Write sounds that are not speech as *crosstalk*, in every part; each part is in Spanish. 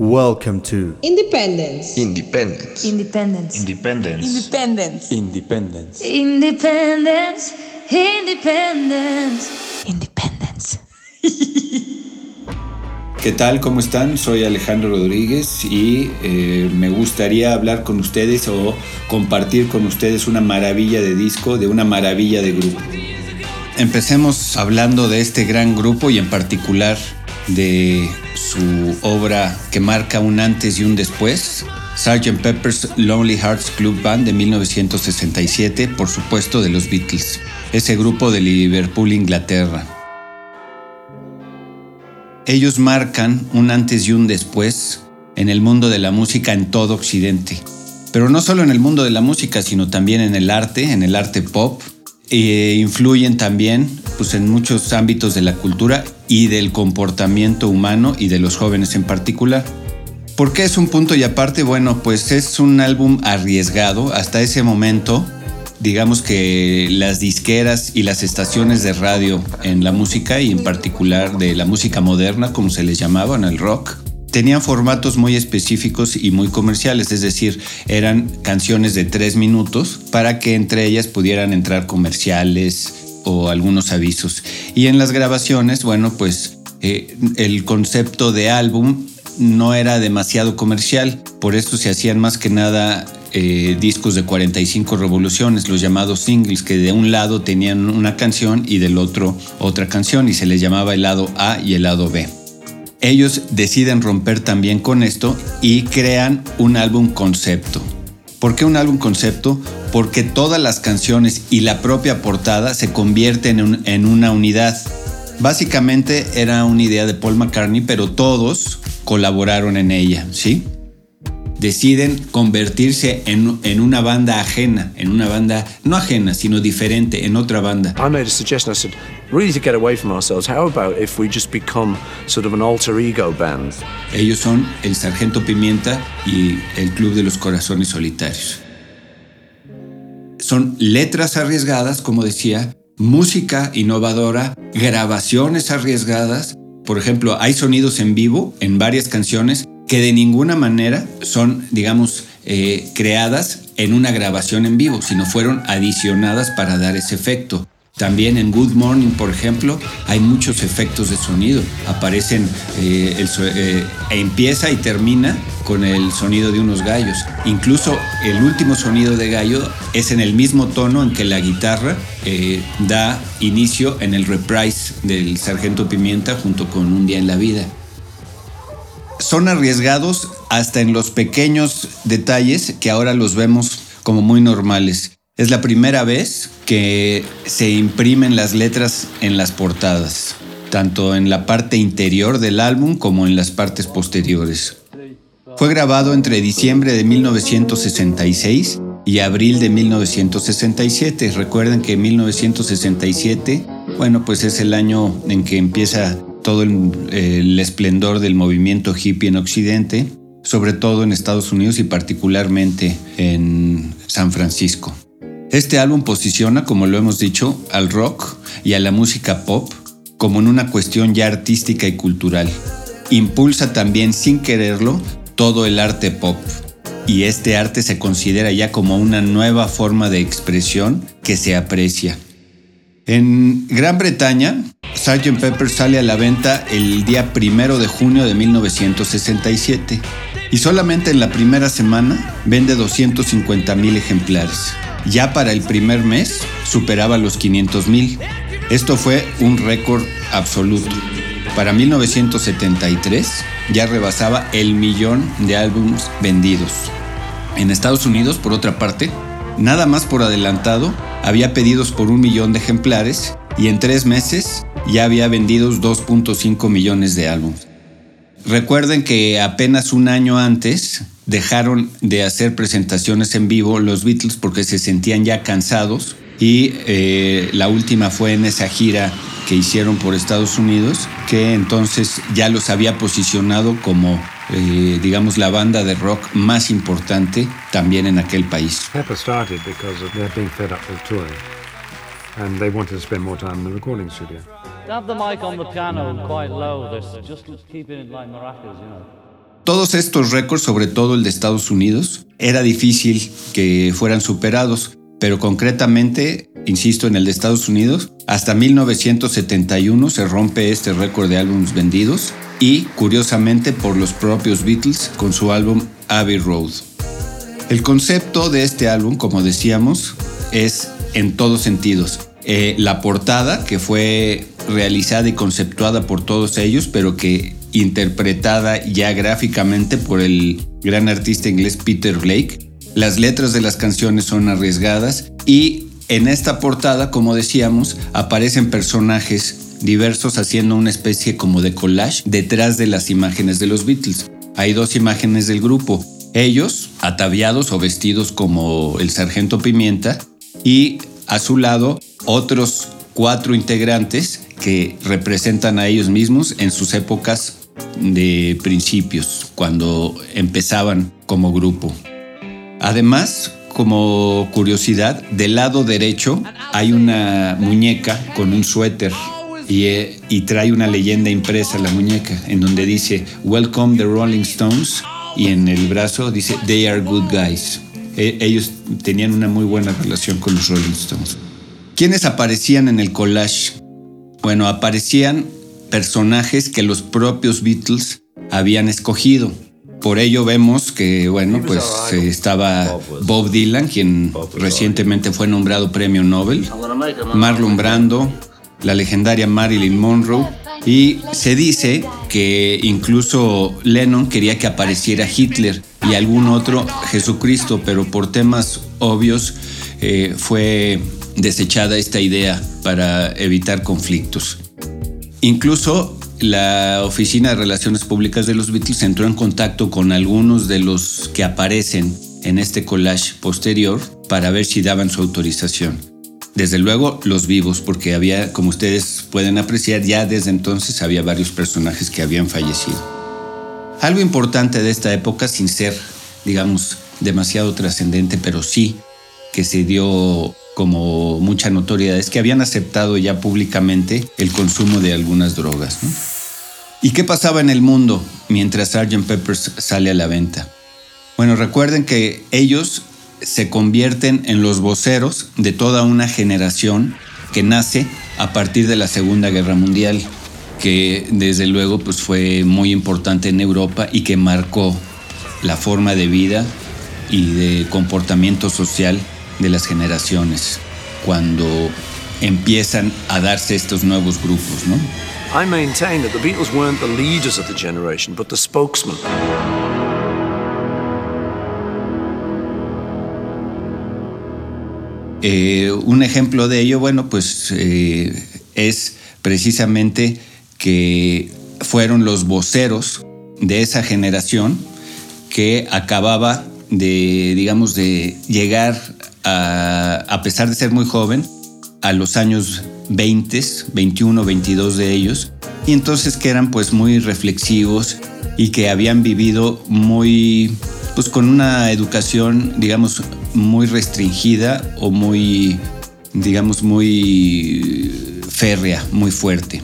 Welcome to Independence. Independence. Independence. Independence. Independence. Independence. Independence. Independence. Independence. *laughs* ¿Qué tal? ¿Cómo están? Soy Alejandro Rodríguez y eh, me gustaría hablar con ustedes o compartir con ustedes una maravilla de disco, de una maravilla de grupo. Empecemos hablando de este gran grupo y en particular de su obra que marca un antes y un después, Sgt. Pepper's Lonely Hearts Club Band de 1967, por supuesto de los Beatles, ese grupo de Liverpool, Inglaterra. Ellos marcan un antes y un después en el mundo de la música en todo Occidente. Pero no solo en el mundo de la música, sino también en el arte, en el arte pop. E influyen también pues, en muchos ámbitos de la cultura y del comportamiento humano y de los jóvenes en particular. ¿Por qué es un punto y aparte? Bueno, pues es un álbum arriesgado. Hasta ese momento digamos que las disqueras y las estaciones de radio en la música y en particular de la música moderna, como se les llamaba en el rock, tenían formatos muy específicos y muy comerciales, es decir, eran canciones de tres minutos para que entre ellas pudieran entrar comerciales o algunos avisos. Y en las grabaciones, bueno, pues eh, el concepto de álbum no era demasiado comercial, por eso se hacían más que nada eh, discos de 45 revoluciones, los llamados singles, que de un lado tenían una canción y del otro otra canción y se les llamaba el lado A y el lado B. Ellos deciden romper también con esto y crean un álbum concepto. ¿Por qué un álbum concepto? Porque todas las canciones y la propia portada se convierten en, una unidad. Básicamente era una idea de Paul McCartney, pero todos colaboraron en ella, ¿sí? deciden convertirse en, en, una banda ajena, en una banda no ajena, sino diferente, en otra banda. I made a suggestion. I said, really to get away from ourselves, how about if we just become sort of an alter ego band? Ellos son el Sargento Pimienta y el Club de los Corazones Solitarios. Son letras arriesgadas, como decía, música innovadora, grabaciones arriesgadas. Por ejemplo, hay sonidos en vivo en varias canciones que de ninguna manera son, digamos, eh, creadas en una grabación en vivo, sino fueron adicionadas para dar ese efecto. También en Good Morning, por ejemplo, hay muchos efectos de sonido. Aparecen, eh, eh, empieza y termina con el sonido de unos gallos. Incluso el último sonido de gallo es en el mismo tono en que la guitarra eh, da inicio en el reprise del Sargento Pimienta junto con Un Día en la Vida son arriesgados hasta en los pequeños detalles que ahora los vemos como muy normales. Es la primera vez que se imprimen las letras en las portadas, tanto en la parte interior del álbum como en las partes posteriores. Fue grabado entre diciembre de 1966 y abril de 1967. Recuerden que 1967, bueno, pues es el año en que empieza todo el, esplendor del movimiento hippie en Occidente, sobre todo en Estados Unidos y particularmente en San Francisco. Este álbum posiciona, como lo hemos dicho, al rock y a la música pop como en una cuestión ya artística y cultural. Impulsa también, sin quererlo, todo el arte pop. Y este arte se considera ya como una nueva forma de expresión que se aprecia. En Gran Bretaña, Sgt. Pepper sale a la venta el día primero de junio de 1967 y solamente en la primera semana vende 250 mil ejemplares. Ya para el primer mes superaba los 500 mil. Esto fue un récord absoluto. Para 1973 ya rebasaba el millón de álbumes vendidos. En Estados Unidos, por otra parte, nada más por adelantado, había pedidos por un millón de ejemplares y en tres meses ya había vendido 2.5 millones de álbumes. Recuerden que apenas un año antes dejaron de hacer presentaciones en vivo los Beatles porque se sentían ya cansados y eh, la última fue en esa gira que hicieron por Estados Unidos que entonces ya los había posicionado como eh, digamos la banda de rock más importante también en aquel país. Pepper started because of their being fed up with touring and they wanted to spend more time in the recording studio. Have the mic on the piano quite low. They're just keeping it like maracas, you know. Todos estos récords, sobre todo el de Estados Unidos, era difícil que fueran superados, pero concretamente, insisto, en el de Estados Unidos, hasta 1971 se rompe este récord de álbumes vendidos y, curiosamente, por los propios Beatles con su álbum Abbey Road. El concepto de este álbum, como decíamos, es en todos sentidos. Eh, la portada, que fue realizada y conceptuada por todos ellos, pero que interpretada ya gráficamente por el gran artista inglés Peter Blake. Las letras de las canciones son arriesgadas y en esta portada, como decíamos, aparecen personajes diversos haciendo una especie como de collage detrás de las imágenes de los Beatles. Hay dos imágenes del grupo, ellos ataviados o vestidos como el sargento Pimienta y a su lado otros cuatro integrantes que representan a ellos mismos en sus épocas de principios, cuando empezaban como grupo. Además, como curiosidad, del lado derecho hay una muñeca con un suéter y, eh, y, trae una leyenda impresa la muñeca en donde dice Welcome the Rolling Stones y en el brazo dice They are good guys. E, ellos tenían una muy buena relación con los Rolling Stones. ¿Quiénes aparecían en el collage? Bueno, aparecían personajes que los propios Beatles habían escogido. Por ello vemos que, bueno, pues estaba Bob Dylan, quien recientemente fue nombrado premio Nobel, Marlon Brando, la legendaria Marilyn Monroe, y se dice que incluso Lennon quería que apareciera Hitler y algún otro Jesucristo, pero por temas obvios eh, fue desechada esta idea para evitar conflictos. Incluso la Oficina de Relaciones Públicas de los Beatles entró en contacto con algunos de los que aparecen en este collage posterior para ver si daban su autorización. Desde luego los vivos, porque había, como ustedes pueden apreciar, ya desde entonces había varios personajes que habían fallecido. Algo importante de esta época, sin ser, digamos, demasiado trascendente, pero sí que se dio como mucha notoriedad es que habían aceptado ya públicamente el consumo de algunas drogas. ¿Y qué pasaba en el mundo mientras Sgt. Peppers sale a la venta? Bueno, recuerden que ellos se convierten en los voceros de toda una generación que nace a partir de la Segunda Guerra Mundial, que desde luego pues fue muy importante en Europa y que marcó la forma de vida y de comportamiento social de las generaciones cuando empiezan a darse estos nuevos grupos, ¿no? I maintain that the Beatles weren't the leaders of the generation, but the spokesman. Eh, un ejemplo de ello, bueno, pues eh, es precisamente que fueron los voceros de esa generación que acababa de, digamos, de llegar a, pesar de ser muy joven, a los años 20, 21, 22 de ellos, y entonces que eran pues muy reflexivos y que habían vivido muy, pues con una educación, digamos, muy restringida o muy, digamos, muy férrea, muy fuerte.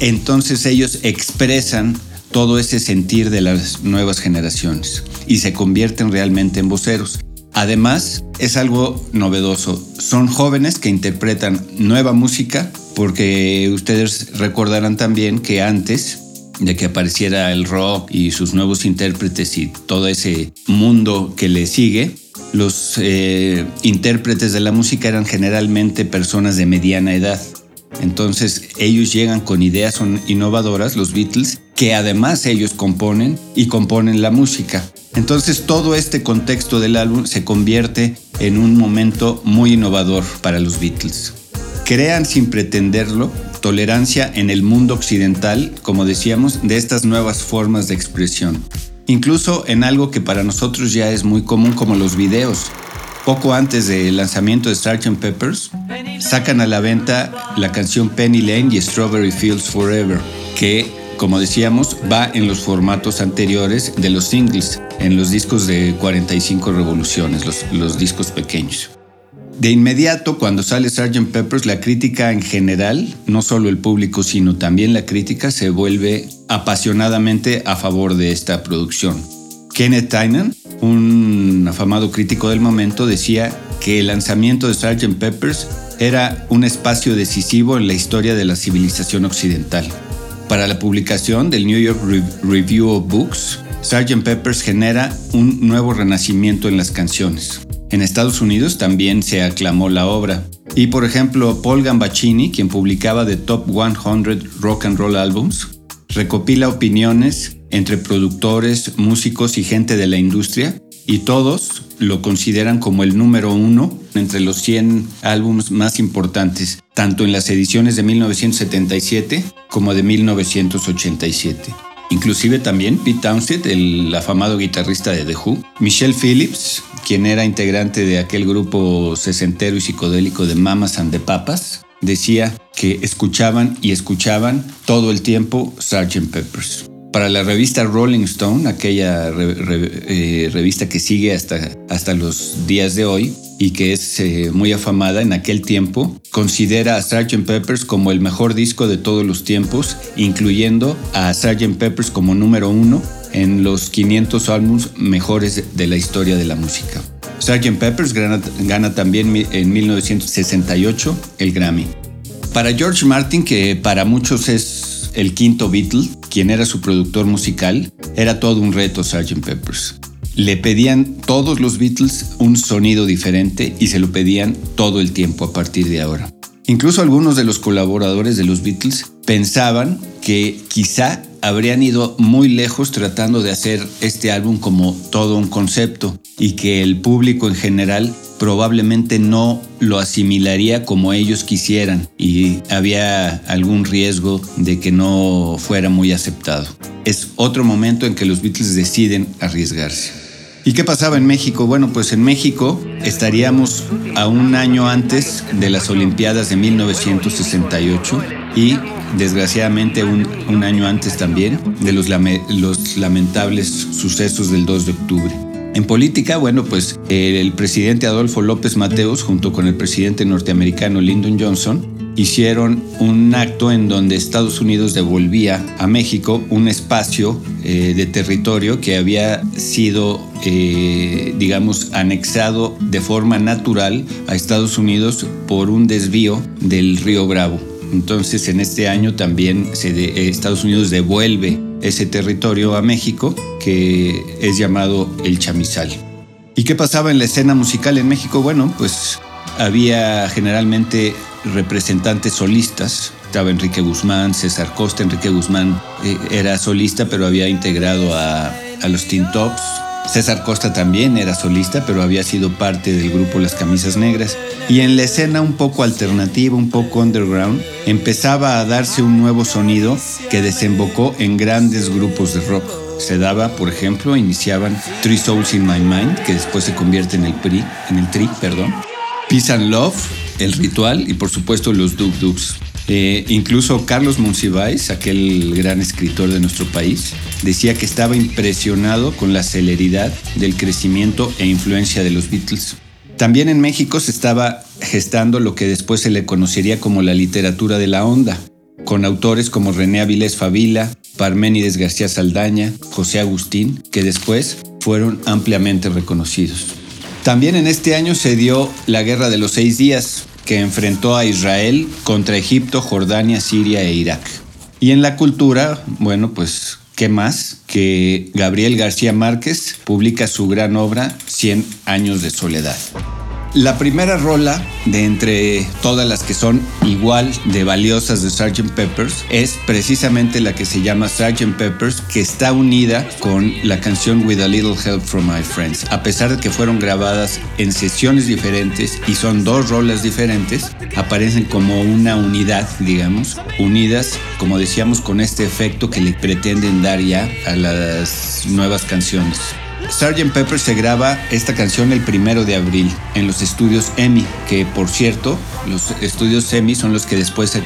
Entonces ellos expresan todo ese sentir de las nuevas generaciones y se convierten realmente en voceros. Además, es algo novedoso. Son jóvenes que interpretan nueva música porque ustedes recordarán también que antes de que apareciera el rock y sus nuevos intérpretes y todo ese mundo que le sigue, los eh, intérpretes de la música eran generalmente personas de mediana edad. Entonces ellos llegan con ideas innovadoras, los Beatles, que además ellos componen y componen la música. Entonces todo este contexto del álbum se convierte en un momento muy innovador para los Beatles. Crean sin pretenderlo tolerancia en el mundo occidental, como decíamos, de estas nuevas formas de expresión. Incluso en algo que para nosotros ya es muy común como los videos. Poco antes del lanzamiento de Sgt. Peppers, sacan a la venta la canción Penny Lane y Strawberry Fields Forever, que como decíamos, va en los formatos anteriores de los singles, en los discos de 45 revoluciones, los, discos pequeños. De inmediato, cuando sale Sgt. Peppers, la crítica en general, no solo el público, sino también la crítica, se vuelve apasionadamente a favor de esta producción. Kenneth Tynan, un afamado crítico del momento, decía que el lanzamiento de Sgt. Peppers era un espacio decisivo en la historia de la civilización occidental. Para la publicación del New York Review of Books, Sgt. Peppers genera un nuevo renacimiento en las canciones. En Estados Unidos también se aclamó la obra. Y por ejemplo, Paul Gambaccini, quien publicaba The Top 100 Rock and Roll Albums, recopila opiniones entre productores, músicos y gente de la industria, y todos lo consideran como el número uno entre los 100 álbumes más importantes, tanto en las ediciones de 1977 como de 1987. Inclusive también Pete Townshend, el afamado guitarrista de The Who, Michelle Phillips, quien era integrante de aquel grupo sesentero y psicodélico de Mamas and the Papas, decía que escuchaban y escuchaban todo el tiempo Sgt. Peppers. Para la revista Rolling Stone, aquella eh, revista que sigue hasta, hasta los días de hoy, y que es eh, muy afamada en aquel tiempo, considera a Sgt. Peppers como el mejor disco de todos los tiempos, incluyendo a Sgt. Peppers como número uno en los 500 álbumes mejores de la historia de la música. Sgt. Peppers gana, también en 1968 el Grammy. Para George Martin, que para muchos es el quinto Beatle, quien era su productor musical, era todo un reto Sgt. Peppers le pedían todos los Beatles un sonido diferente y se lo pedían todo el tiempo a partir de ahora. Incluso algunos de los colaboradores de los Beatles pensaban que quizá habrían ido muy lejos tratando de hacer este álbum como todo un concepto y que el público en general probablemente no lo asimilaría como ellos quisieran y había algún riesgo de que no fuera muy aceptado. Es otro momento en que los Beatles deciden arriesgarse. ¿Y qué pasaba en México? Bueno, pues en México estaríamos a un año antes de las Olimpiadas de 1968 y desgraciadamente un, año antes también de los, los lamentables sucesos del 2 de octubre. En política, bueno, pues el presidente Adolfo López Mateos junto con el presidente norteamericano Lyndon Johnson hicieron un acto en donde Estados Unidos devolvía a México un espacio eh, de territorio que había sido, eh, digamos, anexado de forma natural a Estados Unidos por un desvío del río Bravo. Entonces, en este año también eh, Estados Unidos devuelve ese territorio a México, que es llamado el chamizal. ¿Y qué pasaba en la escena musical en México? Bueno, pues había generalmente representantes solistas. Estaba Enrique Guzmán, César Costa. Enrique Guzmán eh, era solista, pero había integrado a, a los Teen Tops. César Costa también era solista, pero había sido parte del grupo Las Camisas Negras. Y en la escena un poco alternativa, un poco underground, empezaba a darse un nuevo sonido que desembocó en grandes grupos de rock. Se daba, por ejemplo, iniciaban Three Souls in My Mind, que después se convierte en el, PRI, en el Tri, perdón. Peace and Love, el Ritual y por supuesto los Duk Duks. Eh, incluso Carlos Monsiváis, aquel gran escritor de nuestro país, decía que estaba impresionado con la celeridad del crecimiento e influencia de los Beatles. También en México se estaba gestando lo que después se le conocería como la literatura de la onda, con autores como René Avilés Favila, Parménides García Saldaña, José Agustín, que después fueron ampliamente reconocidos. También en este año se dio la Guerra de los Seis Días, que enfrentó a Israel contra Egipto, Jordania, Siria e Irak. Y en la cultura, bueno, pues, ¿qué más? Que Gabriel García Márquez publica su gran obra, Cien años de soledad. La primera rola de entre todas las que son igual de valiosas de Sgt. Peppers es precisamente la que se llama Sgt. Peppers, que está unida con la canción With a Little Help from My Friends. A pesar de que fueron grabadas en sesiones diferentes y son dos rolas diferentes, aparecen como una unidad, digamos, unidas, como decíamos, con este efecto que le pretenden dar ya a las nuevas canciones. Sgt. Pepper se graba esta canción el primero de abril en los estudios EMI, que por cierto, los estudios EMI son los que después se,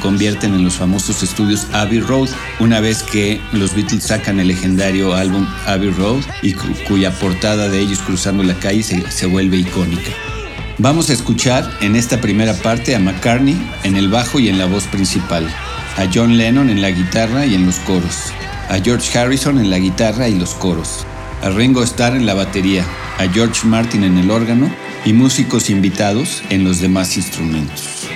convierten en los famosos estudios Abbey Road, una vez que los Beatles sacan el legendario álbum Abbey Road y cuya portada de ellos cruzando la calle se, se vuelve icónica. Vamos a escuchar en esta primera parte a McCartney en el bajo y en la voz principal, a John Lennon en la guitarra y en los coros, a George Harrison en la guitarra y los coros, a Ringo Starr en la batería, a George Martin en el órgano y músicos invitados en los demás instrumentos.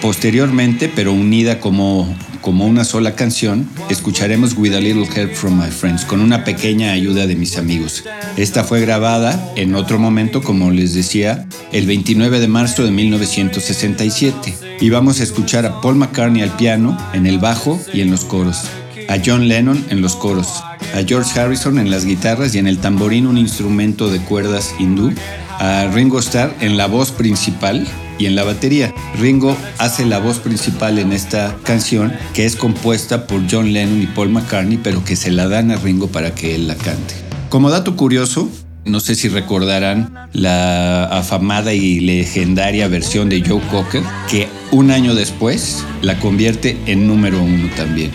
Posteriormente, pero unida como, como una sola canción, escucharemos With a Little Help from My Friends, con una pequeña ayuda de mis amigos. Esta fue grabada en otro momento, como les decía, el 29 de marzo de 1967. Y vamos a escuchar a Paul McCartney al piano, en el bajo y en los coros, a John Lennon en los coros, a George Harrison en las guitarras y en el tamborín un instrumento de cuerdas hindú, a Ringo Starr en la voz principal y en la batería. Ringo hace la voz principal en esta canción que es compuesta por John Lennon y Paul McCartney, pero que se la dan a Ringo para que él la cante. Como dato curioso, no sé si recordarán la afamada y legendaria versión de Joe Cocker, que un año después la convierte en número uno también.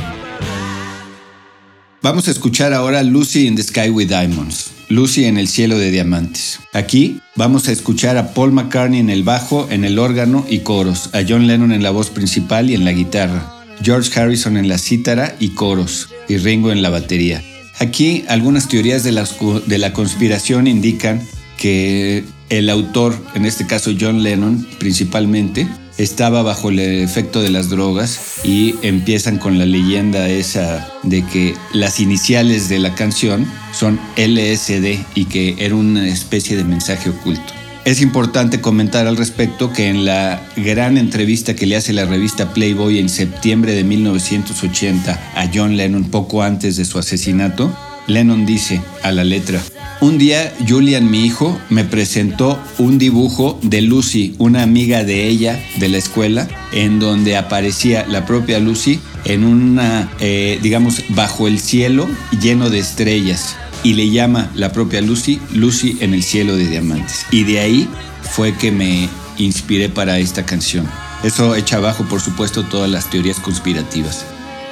Vamos a escuchar ahora Lucy in the Sky with Diamonds. Lucy en el cielo de diamantes. Aquí vamos a escuchar a Paul McCartney en el bajo, en el órgano y coros, a John Lennon en la voz principal y en la guitarra, George Harrison en la cítara y coros, y Ringo en la batería. Aquí algunas teorías de la, de la conspiración indican que el autor, en este caso John Lennon principalmente, estaba bajo el efecto de las drogas y empiezan con la leyenda esa de que las iniciales de la canción son LSD y que era una especie de mensaje oculto. Es importante comentar al respecto que en la gran entrevista que le hace la revista Playboy en septiembre de 1980 a John Lennon poco antes de su asesinato, Lennon dice a la letra, un día Julian, mi hijo, me presentó un dibujo de Lucy, una amiga de ella de la escuela, en donde aparecía la propia Lucy en una, eh, digamos, bajo el cielo lleno de estrellas. Y le llama la propia Lucy, Lucy en el cielo de diamantes. Y de ahí fue que me inspiré para esta canción. Eso echa abajo, por supuesto, todas las teorías conspirativas.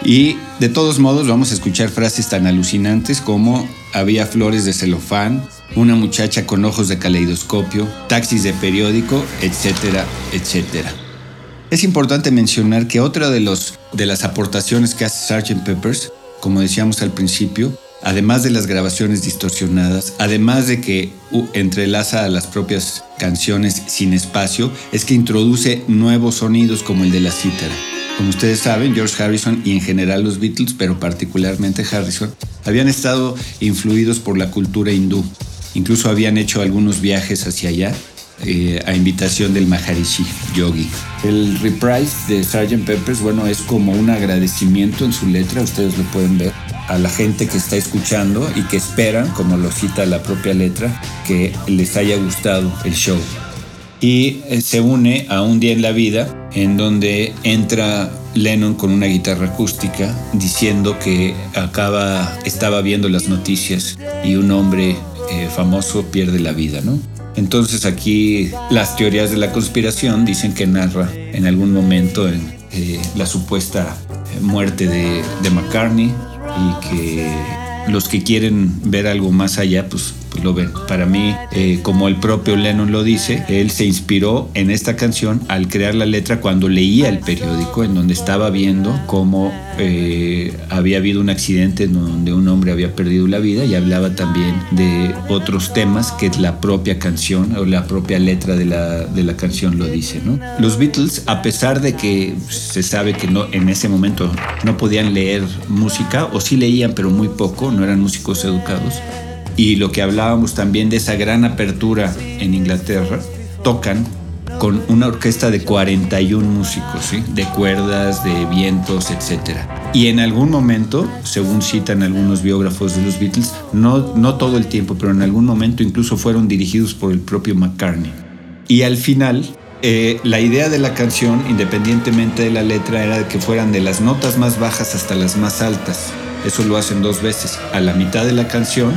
Y de todos modos vamos a escuchar frases tan alucinantes como había flores de celofán, una muchacha con ojos de caleidoscopio, taxis de periódico, etcétera, etcétera. Es importante mencionar que otra de, las aportaciones que hace Sgt. Peppers, como decíamos al principio, además de las grabaciones distorsionadas, además de que entrelaza a las propias canciones sin espacio, es que introduce nuevos sonidos como el de la cítara. Como ustedes saben, George Harrison y en general los Beatles, pero particularmente Harrison, habían estado influidos por la cultura hindú. Incluso habían hecho algunos viajes hacia allá eh, a invitación del Maharishi Yogi. El reprise de Sgt. Peppers, bueno, es como un agradecimiento en su letra, ustedes lo pueden ver, a la gente que está escuchando y que esperan, como lo cita la propia letra, que les haya gustado el show y eh, se une a Un día en la vida, en donde entra Lennon con una guitarra acústica diciendo que acaba, estaba viendo las noticias y un hombre eh, famoso pierde la vida, ¿no? Entonces aquí las teorías de la conspiración dicen que narra en algún momento en, eh, la supuesta muerte de, de McCartney y que los que quieren ver algo más allá, pues ven. Para mí, eh, como el propio Lennon lo dice, él se inspiró en esta canción al crear la letra cuando leía el periódico en donde estaba viendo cómo eh, había habido un accidente en donde un hombre había perdido la vida y hablaba también de otros temas que la propia canción o la propia letra de la, de la canción lo dice. ¿no? Los Beatles, a pesar de que se sabe que no, en ese momento no podían leer música, o sí leían, pero muy poco, no eran músicos educados, y lo que hablábamos también de esa gran apertura en Inglaterra, tocan con una orquesta de 41 músicos, de cuerdas, de vientos, etc. Y en algún momento, según citan algunos biógrafos de los Beatles, no, no todo el tiempo, pero en algún momento incluso fueron dirigidos por el propio McCartney. Y al final, eh, la idea de la canción, independientemente de la letra, era que fueran de las notas más bajas hasta las más altas. Eso lo hacen dos veces. A la mitad de la canción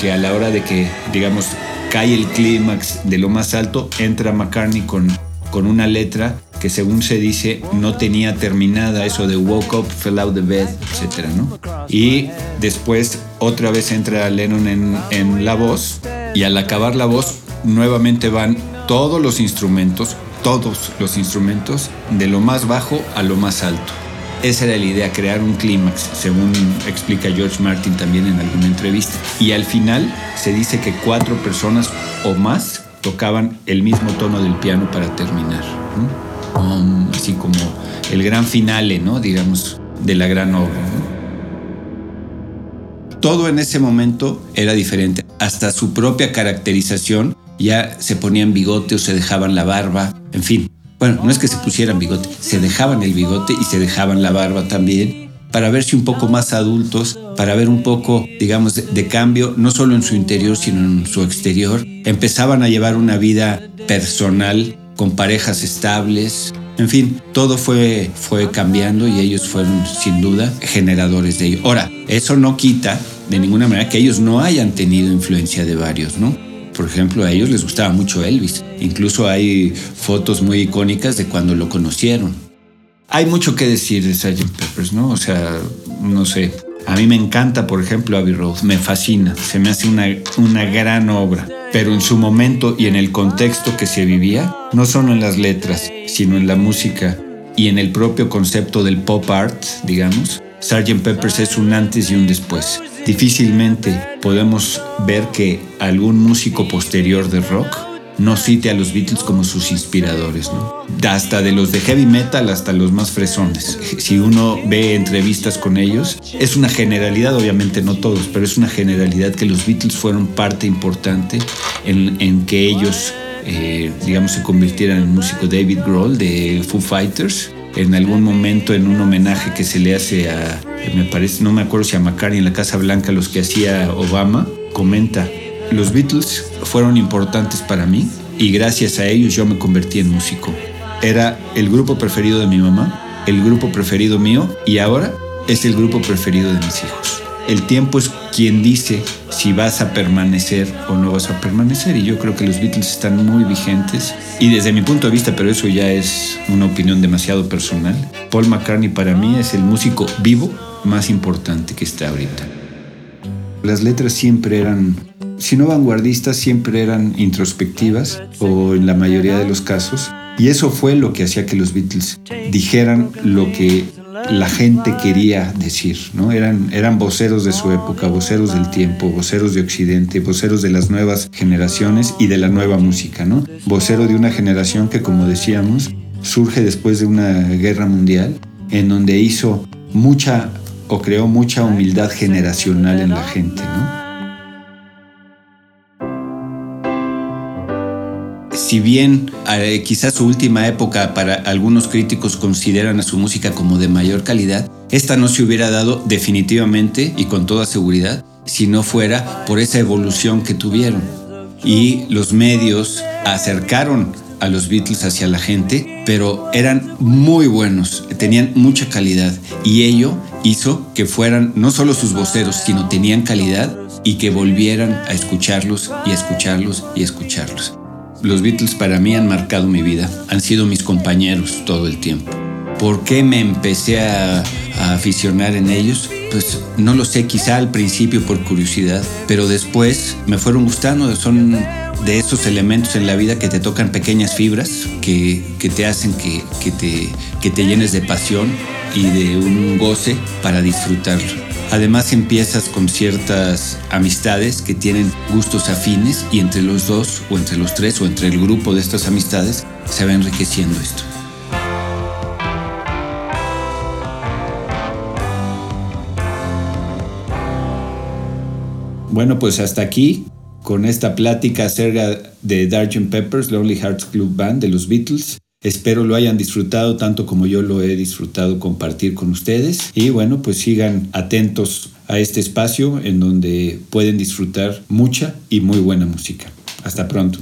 que a la hora de que, digamos, cae el clímax de lo más alto, entra McCartney con, con una letra que según se dice no tenía terminada eso de woke up, fell out the bed, etc. ¿no? Y después otra vez entra Lennon en, en la voz y al acabar la voz nuevamente van todos los instrumentos, todos los instrumentos, de lo más bajo a lo más alto. Esa era la idea, crear un clímax, según explica George Martin también en alguna entrevista. Y al final se dice que cuatro personas o más tocaban el mismo tono del piano para terminar. así como el gran finale, ¿no? digamos, de la gran obra. Todo en ese momento era diferente. Hasta su propia caracterización ya se ponían bigote o se dejaban la barba, en fin. Bueno, no es que se pusieran bigote, se dejaban el bigote y se dejaban la barba también para verse un poco más adultos, para ver un poco, digamos, de, cambio, no solo en su interior, sino en su exterior. Empezaban a llevar una vida personal con parejas estables. En fin, todo fue, fue cambiando y ellos fueron sin duda generadores de ello. Ahora, eso no quita de ninguna manera que ellos no hayan tenido influencia de varios, ¿no? Por ejemplo, a ellos les gustaba mucho Elvis. Incluso hay fotos muy icónicas de cuando lo conocieron. Hay mucho que decir de Sgt. Peppers, ¿no? O sea, no sé. A mí me encanta, por ejemplo, Abbey Road. Me fascina. Se me hace una, una gran obra. Pero en su momento y en el contexto que se vivía, no solo en las letras, sino en la música y en el propio concepto del pop art, digamos, Sgt. Peppers es un antes y un después. Difícilmente podemos ver que algún músico posterior de rock no cite a los Beatles como sus inspiradores, ¿no? Hasta de los de heavy metal hasta los más fresones. Si uno ve entrevistas con ellos, es una generalidad, obviamente no todos, pero es una generalidad que los Beatles fueron parte importante en, que ellos, eh, digamos, se convirtieran en músico David Grohl de Foo Fighters en algún momento en un homenaje que se le hace a, me parece, no me acuerdo si a McCartney en la Casa Blanca, los que hacía Obama, comenta, los Beatles fueron importantes para mí y gracias a ellos yo me convertí en músico. Era el grupo preferido de mi mamá, el grupo preferido mío y ahora es el grupo preferido de mis hijos. El tiempo es quien dice si vas a permanecer o no vas a permanecer. Y yo creo que los Beatles están muy vigentes. Y desde mi punto de vista, pero eso ya es una opinión demasiado personal, Paul McCartney para mí es el músico vivo más importante que está ahorita. Las letras siempre eran, si no vanguardistas, siempre eran introspectivas, o en la mayoría de los casos. Y eso fue lo que hacía que los Beatles dijeran lo que la gente quería decir, ¿no? Eran, eran voceros de su época, voceros del tiempo, voceros de Occidente, voceros de las nuevas generaciones y de la nueva música, ¿no? Vocero de una generación que, como decíamos, surge después de una guerra mundial, en donde hizo mucha o creó mucha humildad generacional en la gente, ¿no? Si bien eh, quizás su última época para algunos críticos consideran a su música como de mayor calidad, esta no se hubiera dado definitivamente y con toda seguridad si no fuera por esa evolución que tuvieron. Y los medios acercaron a los Beatles hacia la gente, pero eran muy buenos, tenían mucha calidad y ello hizo que fueran no solo sus voceros, sino tenían calidad y que volvieran a escucharlos y a escucharlos y escucharlos. Los Beatles para mí han marcado mi vida, han sido mis compañeros todo el tiempo. ¿Por qué me empecé a, aficionar en ellos? Pues no lo sé, quizá al principio por curiosidad, pero después me fueron gustando, son de esos elementos en la vida que te tocan pequeñas fibras, que, te hacen que, te, que te llenes de pasión y de un goce para disfrutarlo. Además empiezas con ciertas amistades que tienen gustos afines y entre los dos o entre los tres o entre el grupo de estas amistades se va enriqueciendo esto. Bueno, pues hasta aquí con esta plática acerca de Sgt. Pepper's Lonely Hearts Club Band de los Beatles. Espero lo hayan disfrutado tanto como yo lo he disfrutado compartir con ustedes. Y bueno, pues sigan atentos a este espacio en donde pueden disfrutar mucha y muy buena música. Hasta pronto.